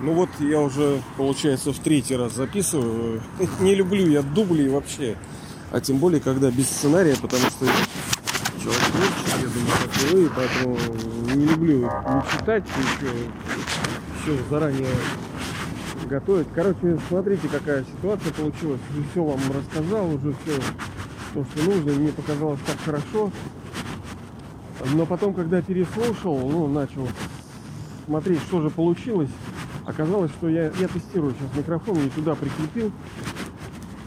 Ну вот я уже, получается, в третий раз записываю. Не люблю я дубли вообще. А тем более, когда без сценария, потому что человек творческий, я думаю, как и вы, поэтому не люблю не читать, еще, еще заранее готовить. Короче, смотрите, какая ситуация получилась. Уже все вам рассказал, уже все то, что нужно. Мне показалось так хорошо. Но потом, когда переслушал, ну, начал смотреть, что же получилось. Оказалось, что я, я тестирую сейчас микрофон, и туда прикрепил.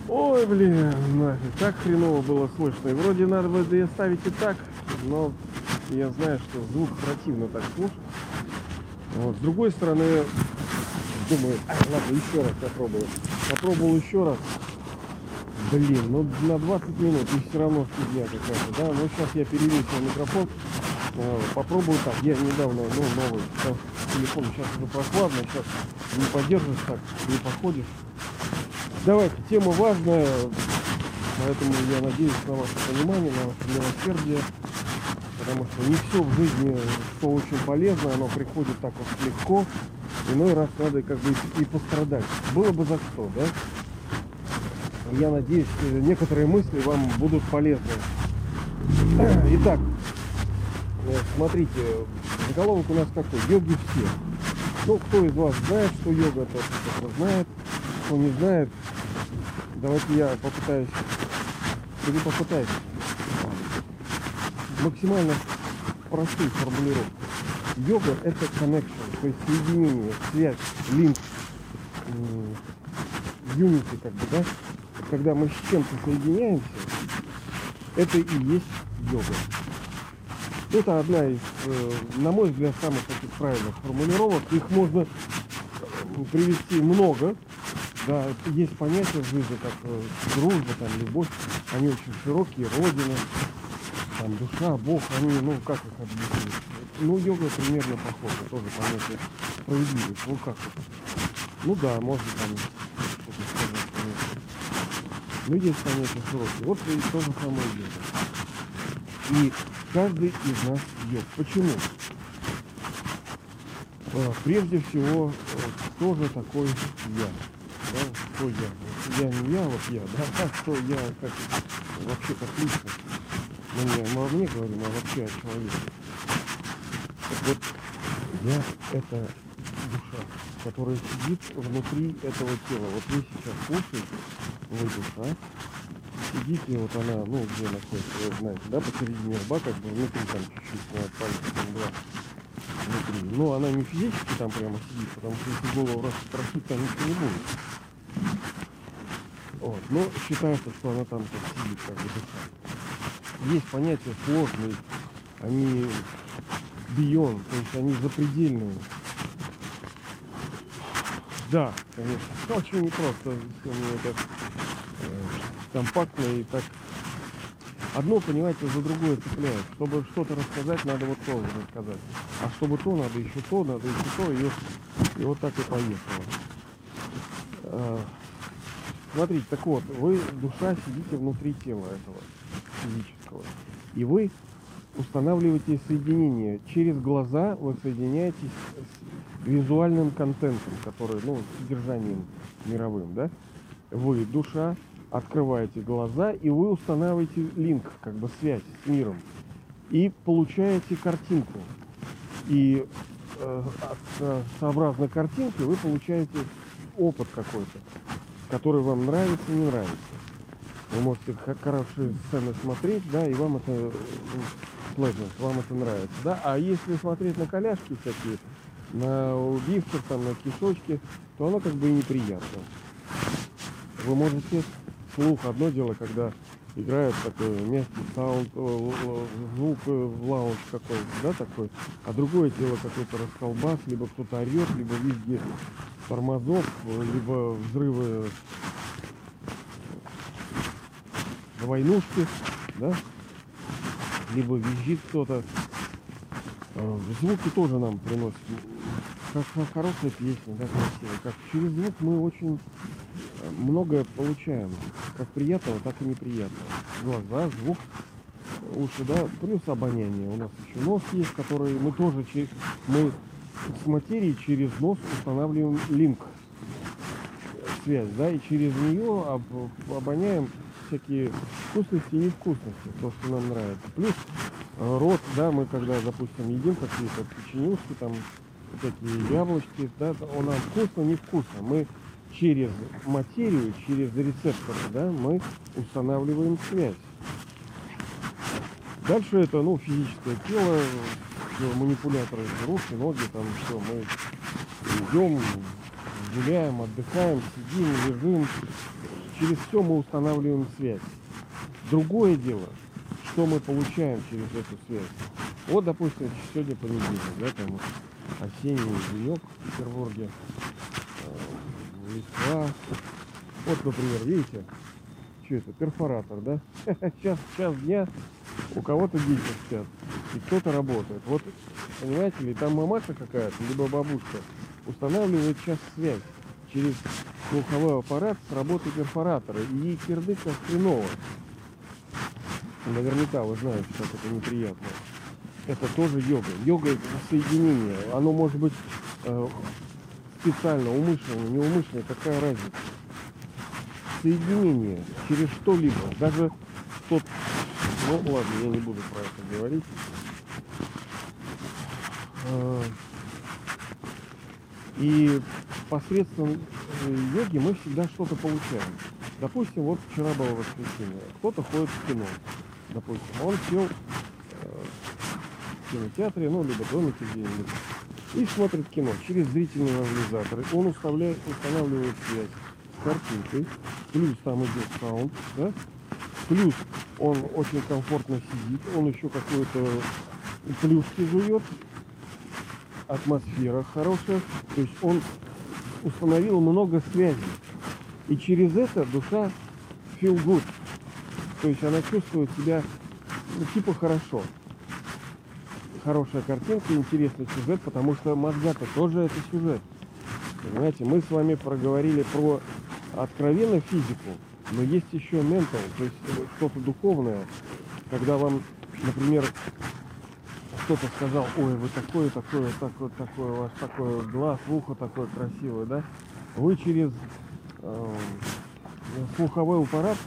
Ой, блин, нафиг, так хреново было слышно. И вроде надо бы и оставить и так, но я знаю, что звук противно так слушать. Вот. С другой стороны, думаю, ай, ладно, еще раз попробую. Попробовал еще раз. Блин, ну на 20 минут и все равно фигня какая-то, да? Ну сейчас я перевесил микрофон. Э, попробую так. Я недавно, ну, новый сейчас, телефон сейчас уже прохладно, сейчас не поддержишь так, не походишь. Давайте, тема важная, поэтому я надеюсь на ваше понимание, на ваше милосердие, потому что не все в жизни, что очень полезно, оно приходит так вот легко, иной раз надо как бы и пострадать. Было бы за что, да? Я надеюсь, некоторые мысли вам будут полезны. Итак, смотрите, заголовок у нас какой? Йоги все. Ну, кто из вас знает, что йога, тот, кто знает. Кто не знает, давайте я попытаюсь, или попытаюсь максимально простую формулировку. Йога это connection, то есть соединение, связь, линк, unity как бы, да? Когда мы с чем-то соединяемся, это и есть йога. Это одна из, э, на мой взгляд, самых таких правильных формулировок. Их можно привести много. Да, есть понятия в жизни, как э, дружба, там, любовь. Они очень широкие, родина, там, душа, Бог, они, ну, как их объяснить? Ну, йога примерно похожа, тоже понятие справедливость. Ну, как это? Ну да, можно там что-то сказать, конечно. Ну, есть понятие широкие. Вот и то же самое йога. И каждый из нас йог. Почему? А, прежде всего, кто же такой я? Да, кто я? Я не я, вот я, да, а кто я, как вообще как личность. Мы не мы мне говорим, а вообще о человеке. Так вот, я это душа, которая сидит внутри этого тела. Вот вы сейчас слушаете, вы душа, сидите, вот она, ну, где находится, вы знаете, да, посередине лба, как бы внутри там чуть-чуть, на пальце там два внутри. Но она не физически там прямо сидит, потому что если голову раз раскрошить, там ничего не будет. Вот. Но считается, что она там как сидит, как бы. Есть понятия сложные, они бион, то есть они запредельные. Да, конечно, очень непросто мне это компактно и так одно, понимаете, за другое цепляет. Чтобы что-то рассказать, надо вот то рассказать. А чтобы то, надо еще то, надо еще то, и, и вот так и поехало. А, смотрите, так вот, вы, душа, сидите внутри тела этого физического. И вы устанавливаете соединение. Через глаза вы соединяетесь с визуальным контентом, который, ну, содержанием мировым, да? Вы, душа, открываете глаза, и вы устанавливаете линк, как бы связь с миром. И получаете картинку. И э, э, сообразно картинке вы получаете опыт какой-то, который вам нравится, не нравится. Вы можете хорошие сцены смотреть, да, и вам это ну, вам это нравится, да. А если смотреть на коляшки всякие, на убивцев, там, на кишочки, то оно как бы и неприятно. Вы можете слух одно дело, когда играет такой мягкий саунд, звук в лаунж какой-то, да, такой, а другое дело какой-то расколбас, либо кто-то орет, либо везде тормозов, либо взрывы войнушки, да, либо визжит кто-то. А, звуки тоже нам приносят. Как хорошая песня, да, красивая. Как через звук мы очень многое получаем. Как приятного, так и неприятного. Глаза, звук, уши, да, плюс обоняние. У нас еще нос есть, который мы тоже через, мы с материей через нос устанавливаем линк, связь, да, и через нее об- обоняем всякие вкусности и невкусности, то, что нам нравится. Плюс э, рот, да, мы когда, допустим, едим какие-то печенюшки, там, такие яблочки, да, он нам вкусно, невкусно. Мы через материю, через рецепторы, да, мы устанавливаем связь. Дальше это, ну, физическое тело, манипуляторы, руки, ноги, там, все, мы идем, гуляем, отдыхаем, сидим, лежим. Через все мы устанавливаем связь. Другое дело, что мы получаем через эту связь. Вот, допустим, сегодня понедельник, да, там осенний денек в Петербурге, Листва. Вот, например, видите, что это, перфоратор, да? Сейчас, час дня, у кого-то дети спят, и кто-то работает. Вот, понимаете ли, там мамаша какая-то, либо бабушка, устанавливает час связь через слуховой аппарат с работой перфоратора. И ей кирдык как хреново. Наверняка вы знаете, как это неприятно. Это тоже йога. Йога это соединение. Оно может быть э, специально, умышленно, неумышленно, какая разница. Соединение через что-либо. Даже тот... Ну ладно, я не буду про это говорить. Э, И посредством э, йоги мы всегда что-то получаем. Допустим, вот вчера было воскресенье. Кто-то ходит в кино. Допустим, он сел э, в кинотеатре, ну, либо домике где-нибудь, и смотрит кино через зрительные анализаторы. Он уставляет, устанавливает связь с картинкой, плюс там идет саунд, да? плюс он очень комфортно сидит, он еще какой-то плюшки жует, атмосфера хорошая, то есть он установил много связей. И через это душа feel good. То есть она чувствует себя ну, типа хорошо. Хорошая картинка, интересный сюжет, потому что мозга-то тоже это сюжет. Понимаете, мы с вами проговорили про откровенно физику, но есть еще ментал, то есть что-то духовное, когда вам, например, кто-то сказал, ой, вы такое, такое, такое, такое, у вас такой глаз, ухо такое красивое, да? Вы через э, слуховой аппарат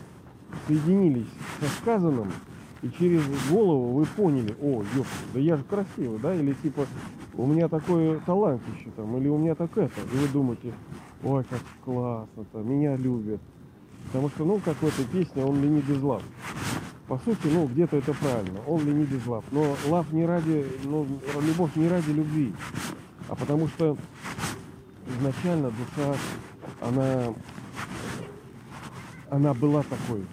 соединились со сказанным, и через голову вы поняли, о, ёпта, да я же красивый, да? Или типа, у меня такой талант еще там, или у меня так это. И вы думаете, ой, как классно-то, меня любят. Потому что, ну, как в этой песне, он ленит без лав. По сути, ну, где-то это правильно. Он ленит без лав. Но лав не ради, ну, любовь не ради любви, а потому что изначально душа, она, она была такой.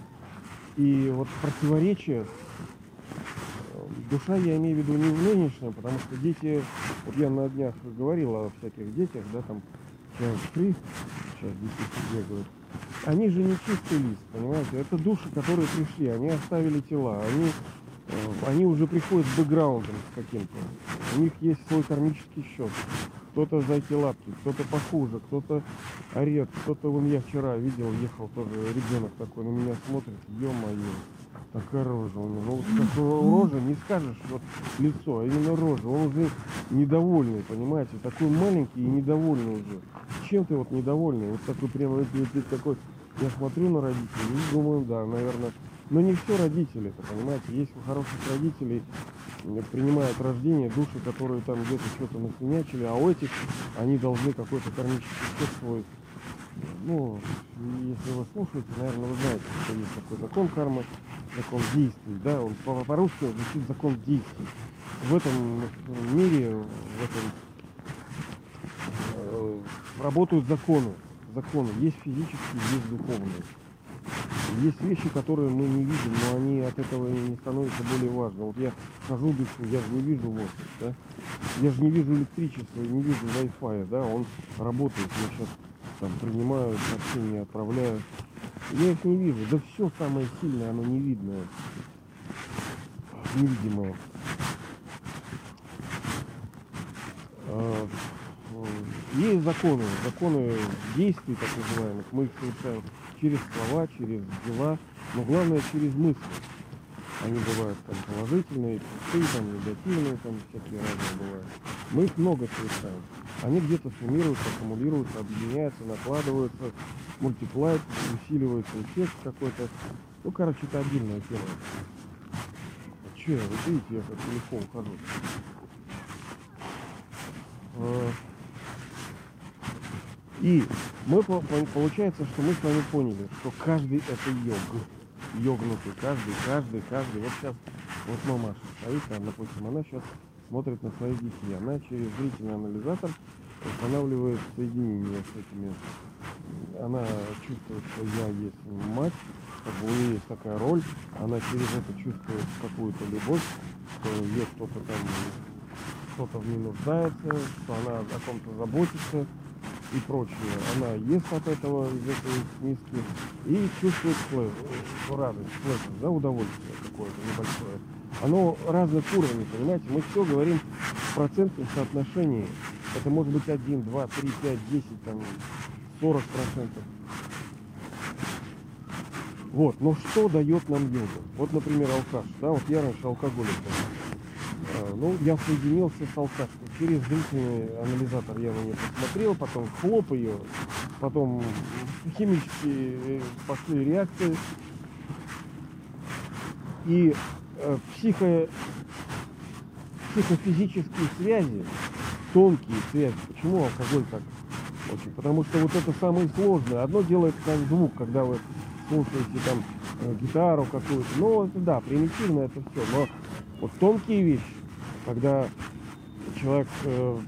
И вот противоречие, э, душа я имею в виду не в нынешнем, потому что дети, вот я на днях говорил о всяких детях, да, там, сейчас три, сейчас дети бегают, они же не чистый лист, понимаете? Это души, которые пришли, они оставили тела, они, э, они уже приходят с бэкграундом каким-то. У них есть свой кармический счет. Кто-то за эти лапки, кто-то похуже, кто-то орет, кто-то вон я вчера видел, ехал тоже ребенок такой, на меня смотрит, ё-моё, такая рожа у него. Ну, вот такого рожа не скажешь, вот лицо, а именно рожа. Он уже недовольный, понимаете, такой маленький и недовольный уже. Чем ты вот недовольный? Вот такой прямо вот такой. Я смотрю на родителей и думаю, да, наверное. Но не все родители, понимаете. Есть у хороших родителей м, принимают рождение души, которые там где-то что-то насвинячили, а у этих они должны какой-то кармический счет свой ну, если вы слушаете, наверное, вы знаете, что есть такой закон кармы, закон действий, да, он по- по-русски звучит закон действий. В этом мире, в этом э, работают законы. Законы. Есть физические, есть духовные. Есть вещи, которые мы не видим, но они от этого не становятся более важны. Вот я хожу дышу, я же не вижу воздух, да? Я же не вижу электричества, не вижу Wi-Fi, да, он работает. Я сейчас там принимаю сообщения, отправляю. Я их не вижу. Да все самое сильное, оно невидное. Невидимое. Э, Есть законы, законы действий, так называемых. Мы их совершаем через слова, через дела, но главное через мысли. Они бывают там положительные, пустые, там негативные, там всякие разные бывают. Мы их много совершаем. Они где-то суммируются, аккумулируются, объединяются, накладываются, мультиплайт, усиливается эффект какой-то. Ну, короче, это отдельная тема. А че, вы видите, я как телефон хожу. А, и мы, получается, что мы с вами поняли, что каждый это йог. Йогнутый. Каждый, каждый, каждый. Вот сейчас, вот мамаша стоит там, допустим, она сейчас смотрит на своих детей. Она через зрительный анализатор устанавливает соединение с этими. Она чувствует, что я есть мать, как бы у нее есть такая роль, она через это чувствует какую-то любовь, что есть кто-то там, кто-то в ней нуждается, что она о ком-то заботится и прочее. Она ест от этого, из этой миски и чувствует плэш, радость, плэш, да, удовольствие какое-то небольшое. Оно разных уровней, понимаете? Мы все говорим в процентном соотношении. Это может быть 1, 2, 3, 5, 10, там, 40 процентов. Вот, но что дает нам йога? Вот, например, алкаш, да, вот я раньше алкоголик был. А, ну, я соединился с алкашкой. Через зрительный анализатор я на нее посмотрел, потом хлоп ее, потом химические э, пошли реакции. И э, психо, психофизические связи, тонкие связи. Почему алкоголь так очень? Потому что вот это самое сложное. Одно делает как звук, когда вы слушаете там э, гитару какую-то. Ну, это да, примитивно это все. Но вот тонкие вещи, когда человек э,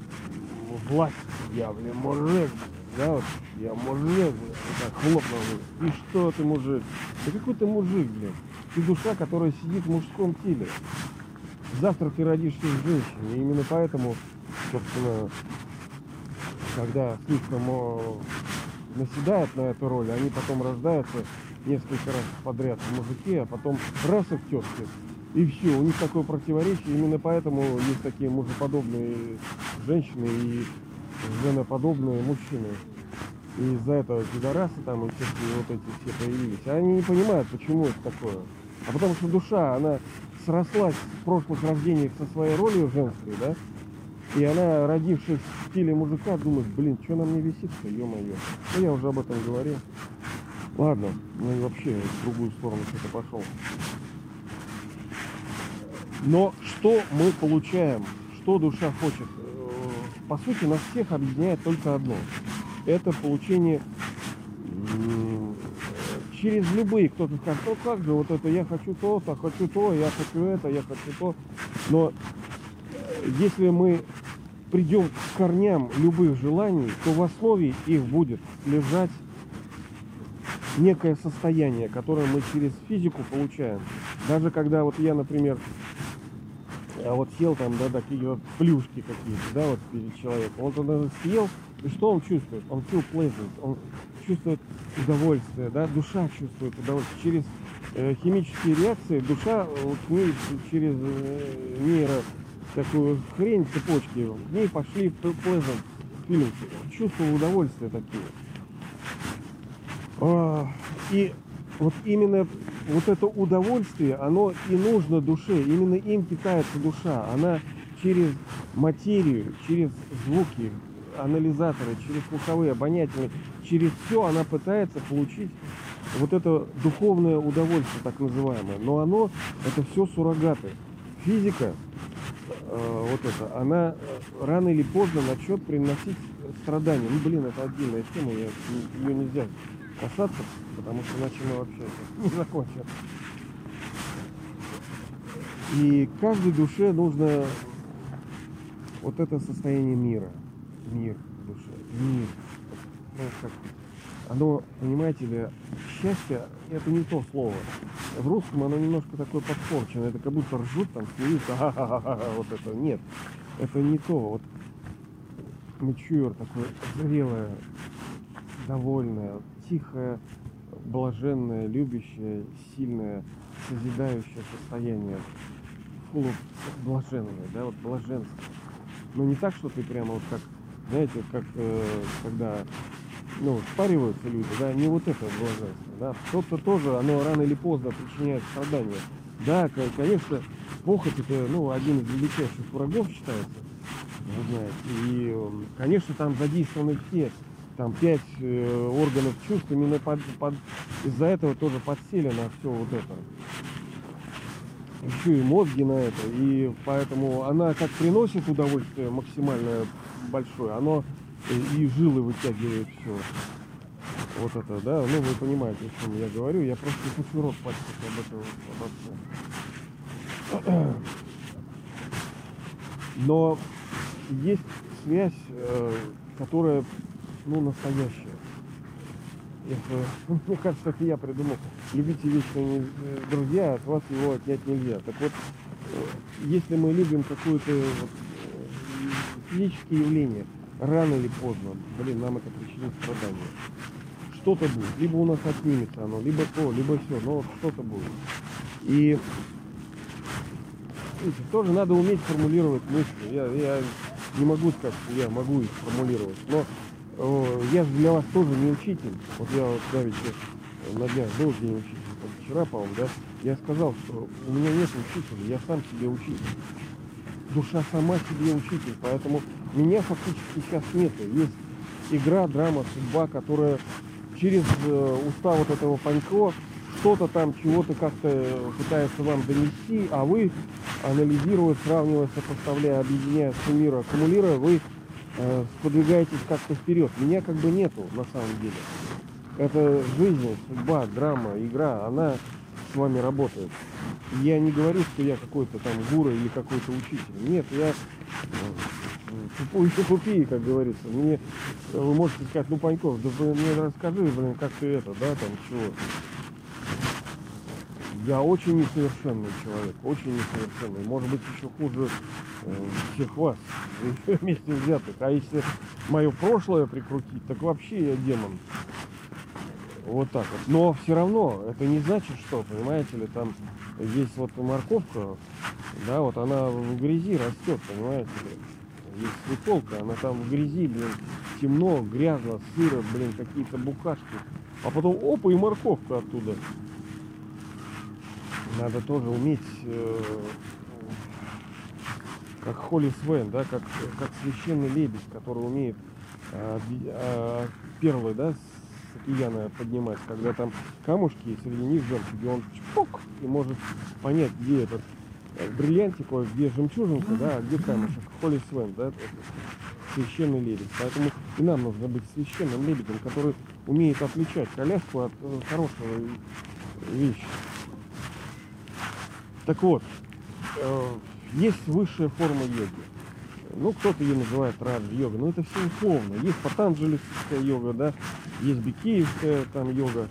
власть, я, блин, мужик, да, вот, я мужик, блин, так хлопнул, и что ты мужик? Да какой ты мужик, блин? Ты душа, которая сидит в мужском теле. Завтра ты родишься женщиной, и именно поэтому, собственно, когда слишком наседают на эту роль, они потом рождаются несколько раз подряд в мужике, а потом раз их тетки, и все, у них такое противоречие, именно поэтому есть такие мужеподобные женщины и женоподобные мужчины. И из-за этого пидорасы там и всякие вот эти все появились. А они не понимают, почему это такое. А потому что душа, она срослась в прошлых рождениях со своей ролью женской, да? И она, родившись в стиле мужика, думает, блин, что нам не висит-то, ё-моё. Ну, я уже об этом говорил. Ладно, ну и вообще в другую сторону что-то пошел. Но что мы получаем? Что душа хочет? Э, по сути, нас всех объединяет только одно. Это получение через любые, кто-то скажет, ну как же, вот это я хочу то, то, хочу то, я хочу это, я хочу то. Но э, если мы придем к корням любых желаний, то в основе их будет лежать некое состояние, которое мы через физику получаем. Даже когда вот я, например, а вот сел там, да, такие вот плюшки какие-то, да, вот перед человеком, он тогда съел, и что он чувствует? Он feel pleasant, он чувствует удовольствие, да, душа чувствует удовольствие. Через э, химические реакции душа вот, к ней через э, нейро такую хрень цепочки, в ней пошли pleasant feelings, чувство удовольствия такие. А, и вот именно вот это удовольствие, оно и нужно душе, именно им питается душа. Она через материю, через звуки, анализаторы, через слуховые, обонятельные, через все она пытается получить вот это духовное удовольствие, так называемое. Но оно, это все суррогаты. Физика, э, вот это, она э, рано или поздно начнет приносить страдания. Ну, блин, это отдельная тема, я, ее нельзя касаться, потому что иначе мы вообще не закончим. И каждой душе нужно вот это состояние мира. Мир в душе. Мир. Оно, понимаете ли, счастье это не то слово. В русском оно немножко такое подпорчено. Это как будто ржут там, смеются, вот это. Нет, это не то. Вот мачур такое зрелое, довольное, тихое, блаженное, любящее, сильное, созидающее состояние. Фу, блаженное, да, вот блаженство. Но не так, что ты прямо вот как, знаете, как э, когда ну, спариваются люди, да, не вот это блаженство, да. Кто-то тоже, оно рано или поздно причиняет страдания. Да, конечно, похоть это, ну, один из величайших врагов считается. Вы знаете. И, конечно, там задействованы все. Там пять э, органов чувств. Именно под, под- из-за этого тоже подселено все вот это. Еще и мозги на это. И поэтому она как приносит удовольствие максимально большое, оно и жилы вытягивает все. Вот это, да, ну вы понимаете, о чем я говорю. Я просто не хочу рот пачкать об этом обо. Но есть связь, э, которая, ну, настоящая. Это, мне кажется, это я придумал. Любите вечные э, друзья, от вас его отнять нельзя. Так вот, э, если мы любим какое-то вот, э, физическое явление, рано или поздно, блин, нам это причинит страдания. Что-то будет. Либо у нас отнимется оно, либо то, либо все, но вот что-то будет. И видите, тоже надо уметь формулировать мысли. Я, я не могу сказать, что я могу их формулировать, но я же для вас тоже не учитель. Вот я вот давеча на днях был день учителя, там, вчера, по-моему, да, я сказал, что у меня нет учителя, я сам себе учитель. Душа сама себе учитель, поэтому меня фактически сейчас нет. Есть игра, драма, судьба, которая через э, уста вот этого Панько что-то там, чего-то как-то э, пытается вам донести, а вы, анализируя, сравнивая, сопоставляя, объединяя, суммируя, аккумулируя, вы э, подвигаетесь как-то вперед. Меня как бы нету на самом деле. Это жизнь, судьба, драма, игра, она с вами работает. Я не говорю, что я какой-то там гуру или какой-то учитель. Нет, я э, тупой еще тупее, как говорится. Мне э, вы можете сказать, ну Паньков, да вы мне расскажи, блин, как ты это, да, там чего. Я очень несовершенный человек, очень несовершенный. Может быть, еще хуже э, всех вас вместе взятых. А если мое прошлое прикрутить, так вообще я демон. Вот так вот. Но все равно это не значит, что, понимаете ли, там есть вот морковка, да, вот она в грязи растет, понимаете ли. Есть свеколка, она там в грязи, блин, темно, грязно, сыро, блин, какие-то букашки. А потом опа и морковка оттуда. Надо тоже уметь, э, как Холли Свен, да, как, как священный лебедь, который умеет э, э, перлы, да, с океана поднимать, когда там камушки, среди них жемчуги, он чпок и может понять, где этот бриллиантик, где жемчужинка, да, а где камушек. Холли Свен, да, священный лебедь. Поэтому и нам нужно быть священным лебедем, который умеет отличать коляску от хорошего вещи. Так вот, э, есть высшая форма йоги. Ну, кто-то ее называет раджа-йога, но это все условно. Есть патанджалистская йога, да, есть бикеевская там йога,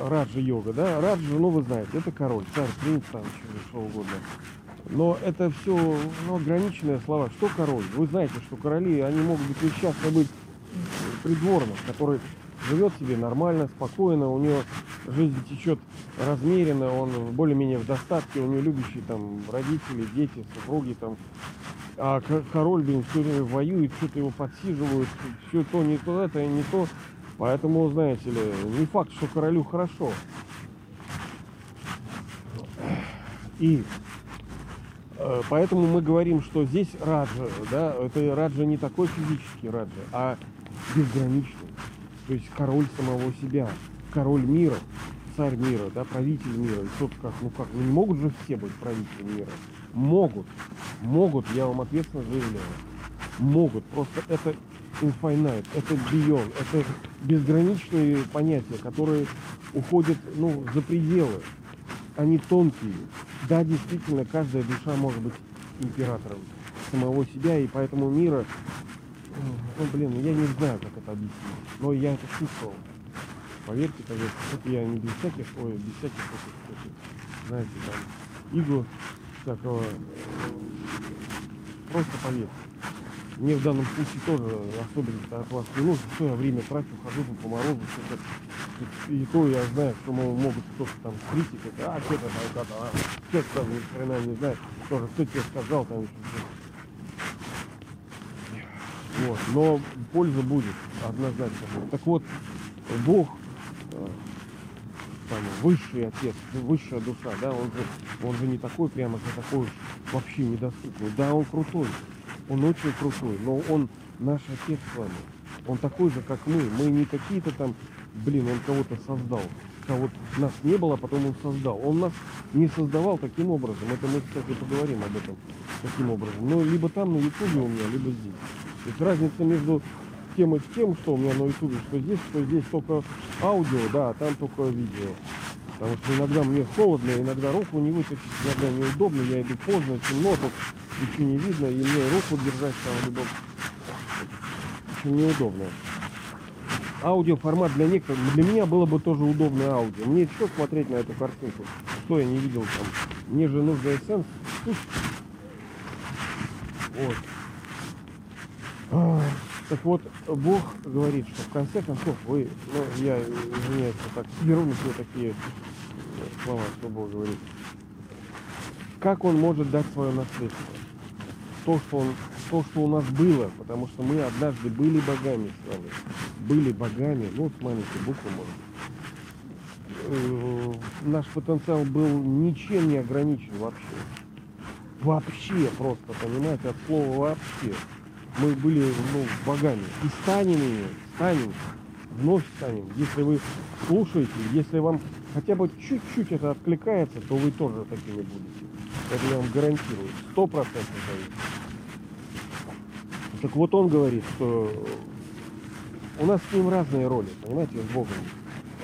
раджа-йога, да. Раджа, ну, вы знаете, это король, царь, принц, там, что, что угодно. Но это все ну, ограниченные слова. Что король? Вы знаете, что короли, они могут быть несчастны быть придворным, который живет себе нормально, спокойно, у него жизнь течет размеренно, он более-менее в достатке, у него любящие там родители, дети, супруги там. А король, блин, все время воюет, что-то его подсиживают, все то, не то, это, и не то. Поэтому, знаете ли, не факт, что королю хорошо. И э, поэтому мы говорим, что здесь раджа, да, это раджа не такой физический раджа, а безграничный. То есть король самого себя, король мира, царь мира, да, правитель мира. И кто-то как, ну как, ну не могут же все быть правителями мира. Могут, могут, я вам ответственно заявляю. Могут, просто это infinite, это beyond, это безграничные понятия, которые уходят, ну, за пределы. Они тонкие. Да, действительно, каждая душа может быть императором самого себя, и поэтому мира, ну, блин, я не знаю, как это объяснить, но я это чувствовал. Поверьте, поверьте, это я не без всяких, ой, без всяких этих, знаете, там, игл всякого, просто поверьте. Мне в данном случае тоже особенно от вас не нужно, что я время трачу, хожу там по морозу, что-то. И то я знаю, что могут кто-то там критика, а что-то там, как-то, а, что-то там ни хрена не знает, тоже кто тебе сказал там еще что-то. Вот, но польза будет, однозначно. Так вот, Бог, э, там, высший отец, высшая душа, да, он же, он же не такой прямо, что такой уж вообще недоступный. Да, он крутой. Он очень крутой, но он наш отец с вами. Он такой же, как мы. Мы не какие-то там, блин, он кого-то создал. Кого нас не было, а потом он создал. Он нас не создавал таким образом. Это мы, кстати, поговорим об этом. Таким образом. Но либо там на ютубе у меня, либо здесь. Есть разница между тем и тем, что у меня на ютубе, что здесь, что здесь только аудио, да, а там только видео. Потому что иногда мне холодно, иногда руку не вытащить, иногда неудобно, я иду поздно, темно, тут ничего не видно, и мне руку держать там любом очень неудобно. Аудиоформат для некоторых, для меня было бы тоже удобное аудио. Мне что смотреть на эту картинку? Что я не видел там? Мне же нужно эссенс. Вот. Так вот, Бог говорит, что в конце концов вы, ну, я извиняюсь, так себя такие слова, что Бог говорит. Как он может дать свое наследство? То, что он то, что у нас было, потому что мы однажды были богами с вами. Были богами, ну, с маленькой буквы, может. Э, наш потенциал был ничем не ограничен вообще. Вообще просто, понимаете, от слова вообще. Мы были, ну, богами. И станем ими, станем, вновь станем. Если вы слушаете, если вам хотя бы чуть-чуть это откликается, то вы тоже такими будете. Это я вам гарантирую. Сто процентов зависит. Так вот он говорит, что у нас с ним разные роли, понимаете, с Богом.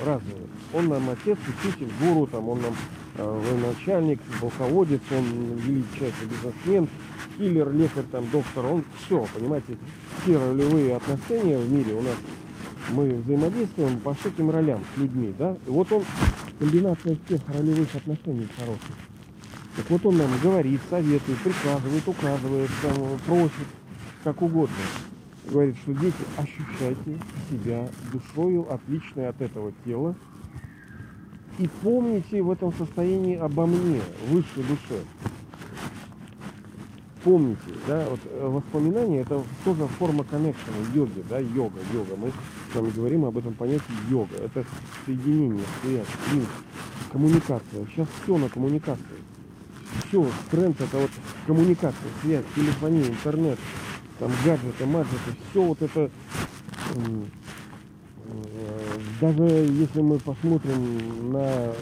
Разные. Он нам отец, учитель, гуру, там, он нам э, начальник, полководец, он величайший бизнесмен, киллер, лекарь, там, доктор, он все, понимаете, все ролевые отношения в мире у нас мы взаимодействуем по всяким ролям с людьми, да, и вот он комбинация всех ролевых отношений хороших. Так вот он нам говорит, советует, приказывает, указывает, там, просит, как угодно. Говорит, что дети, ощущайте себя душою, отличной от этого тела. И помните в этом состоянии обо мне, высшей душе. Помните, да, вот э, воспоминания это тоже форма коннекшена, йоги, да, йога, йога. Мы с вами говорим об этом понятии йога. Это соединение, связь, линк, коммуникация. Сейчас все на коммуникации. Все, тренд это вот коммуникация, связь, телефония, интернет, там гаджеты, маджеты, все вот это, э, даже если мы посмотрим на э,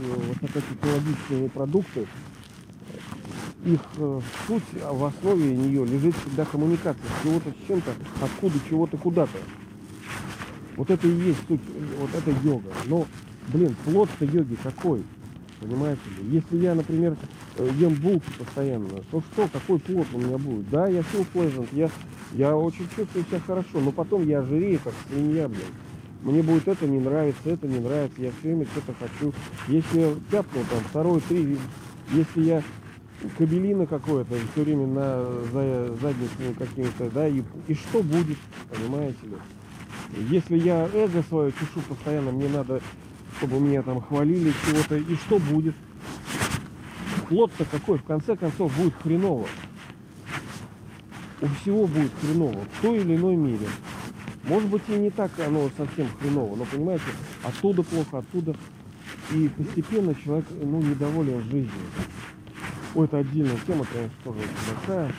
высокотехнологичные продукты, их э, суть а в основе нее лежит всегда коммуникация чего-то с чем-то, откуда чего-то куда-то. Вот это и есть суть, вот это йога. Но, блин, плод-то йоги какой? Понимаете ли? Если я, например, э, ем булки постоянно, то что, какой плод у меня будет? Да, я feel pleasant, я, я очень чувствую себя хорошо, но потом я жирею, как свинья, блин. Мне будет это не нравится, это не нравится, я все время что-то хочу. Если я тяпнул там второй, три, если я кабелина какое-то все время на за, задницу какими-то, да, и, и что будет, понимаете ли? Если я эго свое чешу постоянно, мне надо чтобы меня там хвалили чего-то. И что будет? Плод-то какой? В конце концов будет хреново. У всего будет хреново. В той или иной мере. Может быть и не так оно совсем хреново, но понимаете, оттуда плохо, оттуда. И постепенно человек ну, недоволен жизнью. Ой, это отдельная тема, конечно, тоже большая.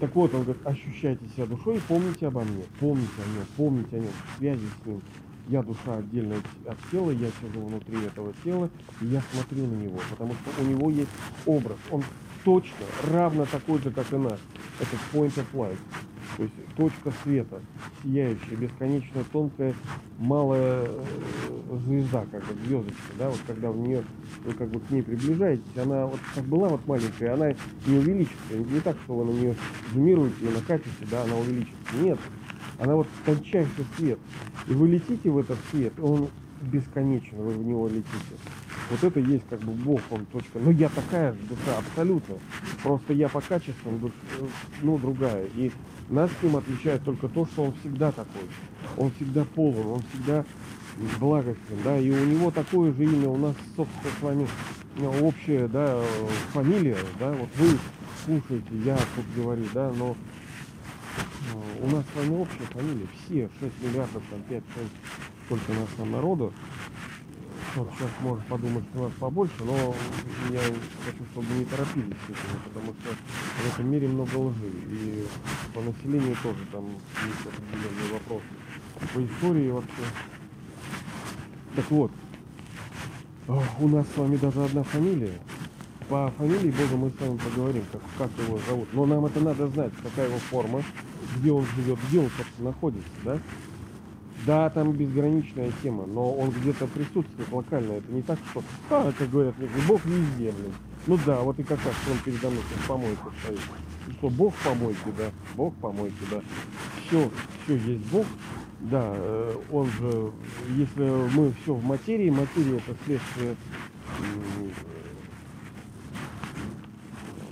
Так вот, он говорит, ощущайте себя душой, помните обо мне, помните о нем, помните о нем, связи с ним я душа отдельно от тела, я сижу внутри этого тела, и я смотрю на него, потому что у него есть образ. Он точно равно такой же, как и наш. Это point of light. То есть точка света, сияющая, бесконечно тонкая, малая э, звезда, как вот звездочка, да, вот когда в нее, вы как бы к ней приближаетесь, она вот как была вот маленькая, она не увеличится. Не так, что вы на нее зумируете и накатите, да, она увеличится. Нет, она вот тончайший свет. И вы летите в этот свет, он бесконечен, вы в него летите. Вот это есть как бы Бог, он точка. Но я такая же душа, абсолютно. Просто я по качествам, ну, другая. И нас с ним отличает только то, что он всегда такой. Он всегда полон, он всегда благостен, да, и у него такое же имя, у нас, собственно, с вами общая, да, фамилия, да, вот вы слушаете, я тут говорю, да, но у нас с вами общая фамилия, все, 6 миллиардов, там 5-6, сколько у нас там народу. Вот сейчас может подумать, что нас побольше, но я хочу, чтобы не торопились с этим, потому что в этом мире много лжи. И по населению тоже там есть определенные вопросы. По истории вообще. Так вот, у нас с вами даже одна фамилия. По фамилии Бога мы с вами поговорим, как, как его зовут. Но нам это надо знать, какая его форма, где он живет, где он, собственно, находится, да? Да, там безграничная тема, но он где-то присутствует локально. Это не так, что, а, как говорят, Бог везде, блин. Ну да, вот и как раз он передо мной помойке стоит. И что, Бог в помойке, да, Бог в помойке, да. Все, все есть Бог, да, э, он же, если мы все в материи, материя это следствие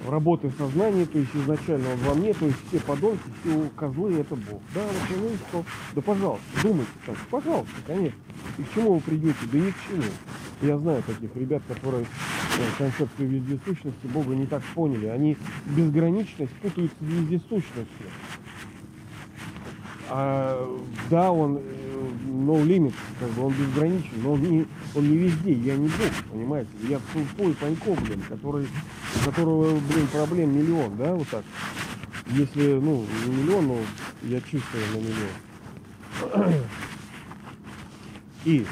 работы сознания, то есть изначально он во мне, то есть все подонки, все козлы это Бог. Да, вот понимаете, что, да пожалуйста, думайте так, пожалуйста, конечно. И к чему вы придете? Да ни к чему. Я знаю таких ребят, которые э, концепцию вездесущности Бога не так поняли. Они безграничность путают с вездесущностью. А, да, он э, no limit, как бы он безграничен, но он не, он не везде, я не бог, понимаете? Я тупой панько, блин, который, у которого, блин, проблем миллион, да, вот так. Если, ну, не миллион, но я чувствую на миллион. И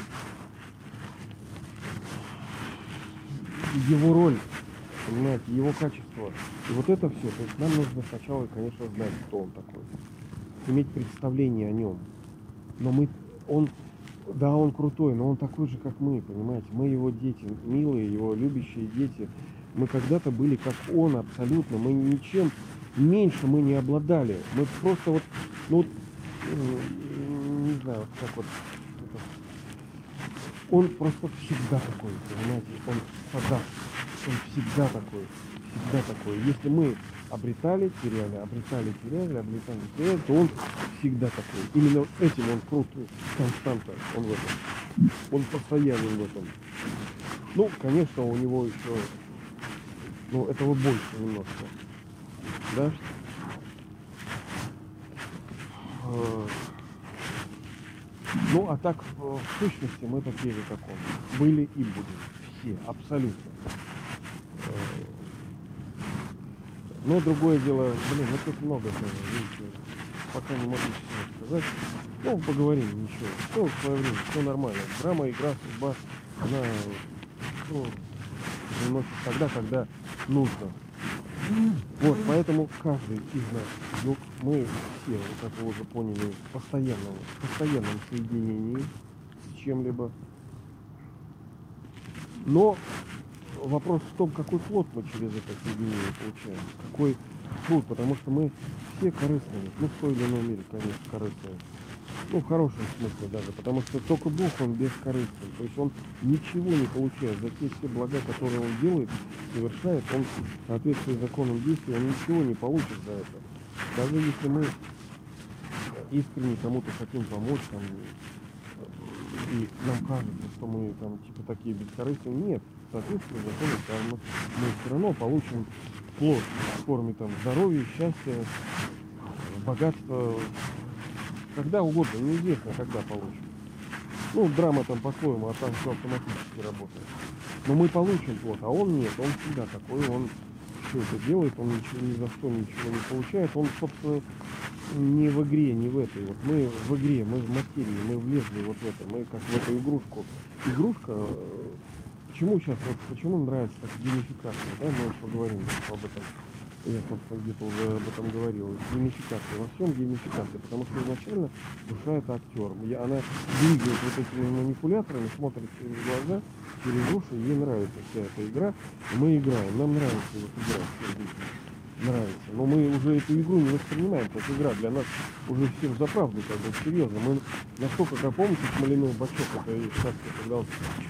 его роль, понимаете, его качество. И вот это все. То есть нам нужно сначала, конечно, знать, кто он такой иметь представление о нем. Но мы, он, да, он крутой, но он такой же, как мы, понимаете. Мы его дети, милые, его любящие дети. Мы когда-то были как он абсолютно. Мы ничем меньше мы не обладали. Мы просто вот, ну вот, не знаю, как вот, он просто всегда такой, понимаете, он садаст, он всегда такой, всегда такой. Если мы обретали, теряли, обретали, теряли, обретали, теряли, то он всегда такой. Именно этим он крутой, константа, он в этом. Он постоянен в этом. Ну, конечно, у него еще, ну, этого больше немножко. Да? Э, ну, а так, в сущности, мы такие же, как он. Были и будем. Все, абсолютно. Но другое дело, блин, ну тут много тоже, пока не могу всего сказать. Ну, поговорим, ничего. Все в свое время, все нормально. Драма, игра, судьба, она ну, приносит тогда, когда нужно. Вот, поэтому каждый из нас, ну, мы все, как вы уже поняли, в постоянном, в постоянном соединении с чем-либо. Но вопрос в том, какой плод мы через это соединение получаем. Какой плод, потому что мы все корыстные. Ну, в той или иной мере, конечно, корыстные. Ну, в хорошем смысле даже, потому что только Бог, Он бескорыстен. То есть Он ничего не получает. За те все блага, которые Он делает, совершает, Он в соответствии законом действия, Он ничего не получит за это. Даже если мы искренне кому-то хотим помочь, там, и нам кажется, что мы там типа такие бескорыстные, нет соответственно закону кармы, мы все равно получим плод в форме там здоровья, счастья, богатства, когда угодно, неизвестно, когда получим. Ну, драма там по-своему, а там все автоматически работает. Но мы получим плод, а он нет, он всегда такой, он все это делает, он ничего ни за что ничего не получает, он, собственно, не в игре, не в этой. Вот мы в игре, мы в материи, мы влезли вот в это, мы как в эту игрушку. Игрушка Почему сейчас, вот почему нравится так геймификация, да, мы поговорим об этом. Я, собственно, где-то уже об этом говорил. Геймификация. Во всем геймификация. Потому что изначально душа это актер. Я, она двигает вот этими манипуляторами, смотрит через глаза, через уши, ей нравится вся эта игра. Мы играем. Нам нравится вот играть нравится. Но мы уже эту игру не воспринимаем как игра. Для нас уже все за правду, как бы серьезно. Мы настолько, как помните, смоляной бачок, это и сказка, когда он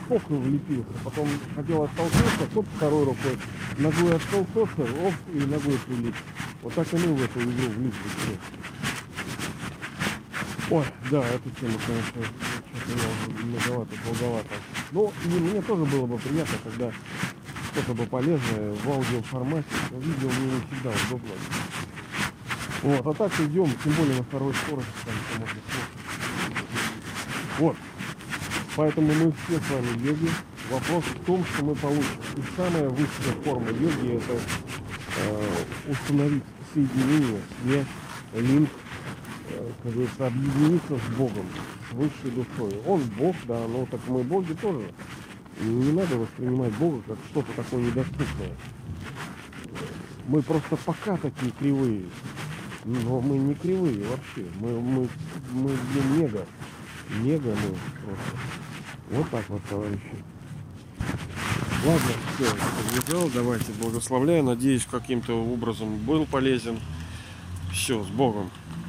чпок влепился, потом хотел оттолкнуться, тот второй рукой ногой оттолкнулся, оп, и ногой прилип. Вот так и мы в эту игру влипли. Ой, да, эту тему, конечно, что-то многовато, долговато. Ну, и мне тоже было бы приятно, когда что-то бы полезное в аудиоформате. Но видео мне не всегда удобно. Вот, а так идем, тем более на второй скорости, там все можно слушать. Вот. Поэтому мы все с вами йоги. Вопрос в том, что мы получим. И самая высшая форма йоги это э, установить соединение, связь, линк, э, как говорится, объединиться с Богом, с высшей душой. Он Бог, да, но так мы боги тоже. Не надо воспринимать Бога как что-то такое недоступное. Мы просто пока такие кривые. Но мы не кривые вообще. Мы, мы, мы блин, мега. Мега мы просто. Вот так вот, товарищи. Ладно, все, подвязал. Давайте благословляю. Надеюсь, каким-то образом был полезен. Все, с Богом.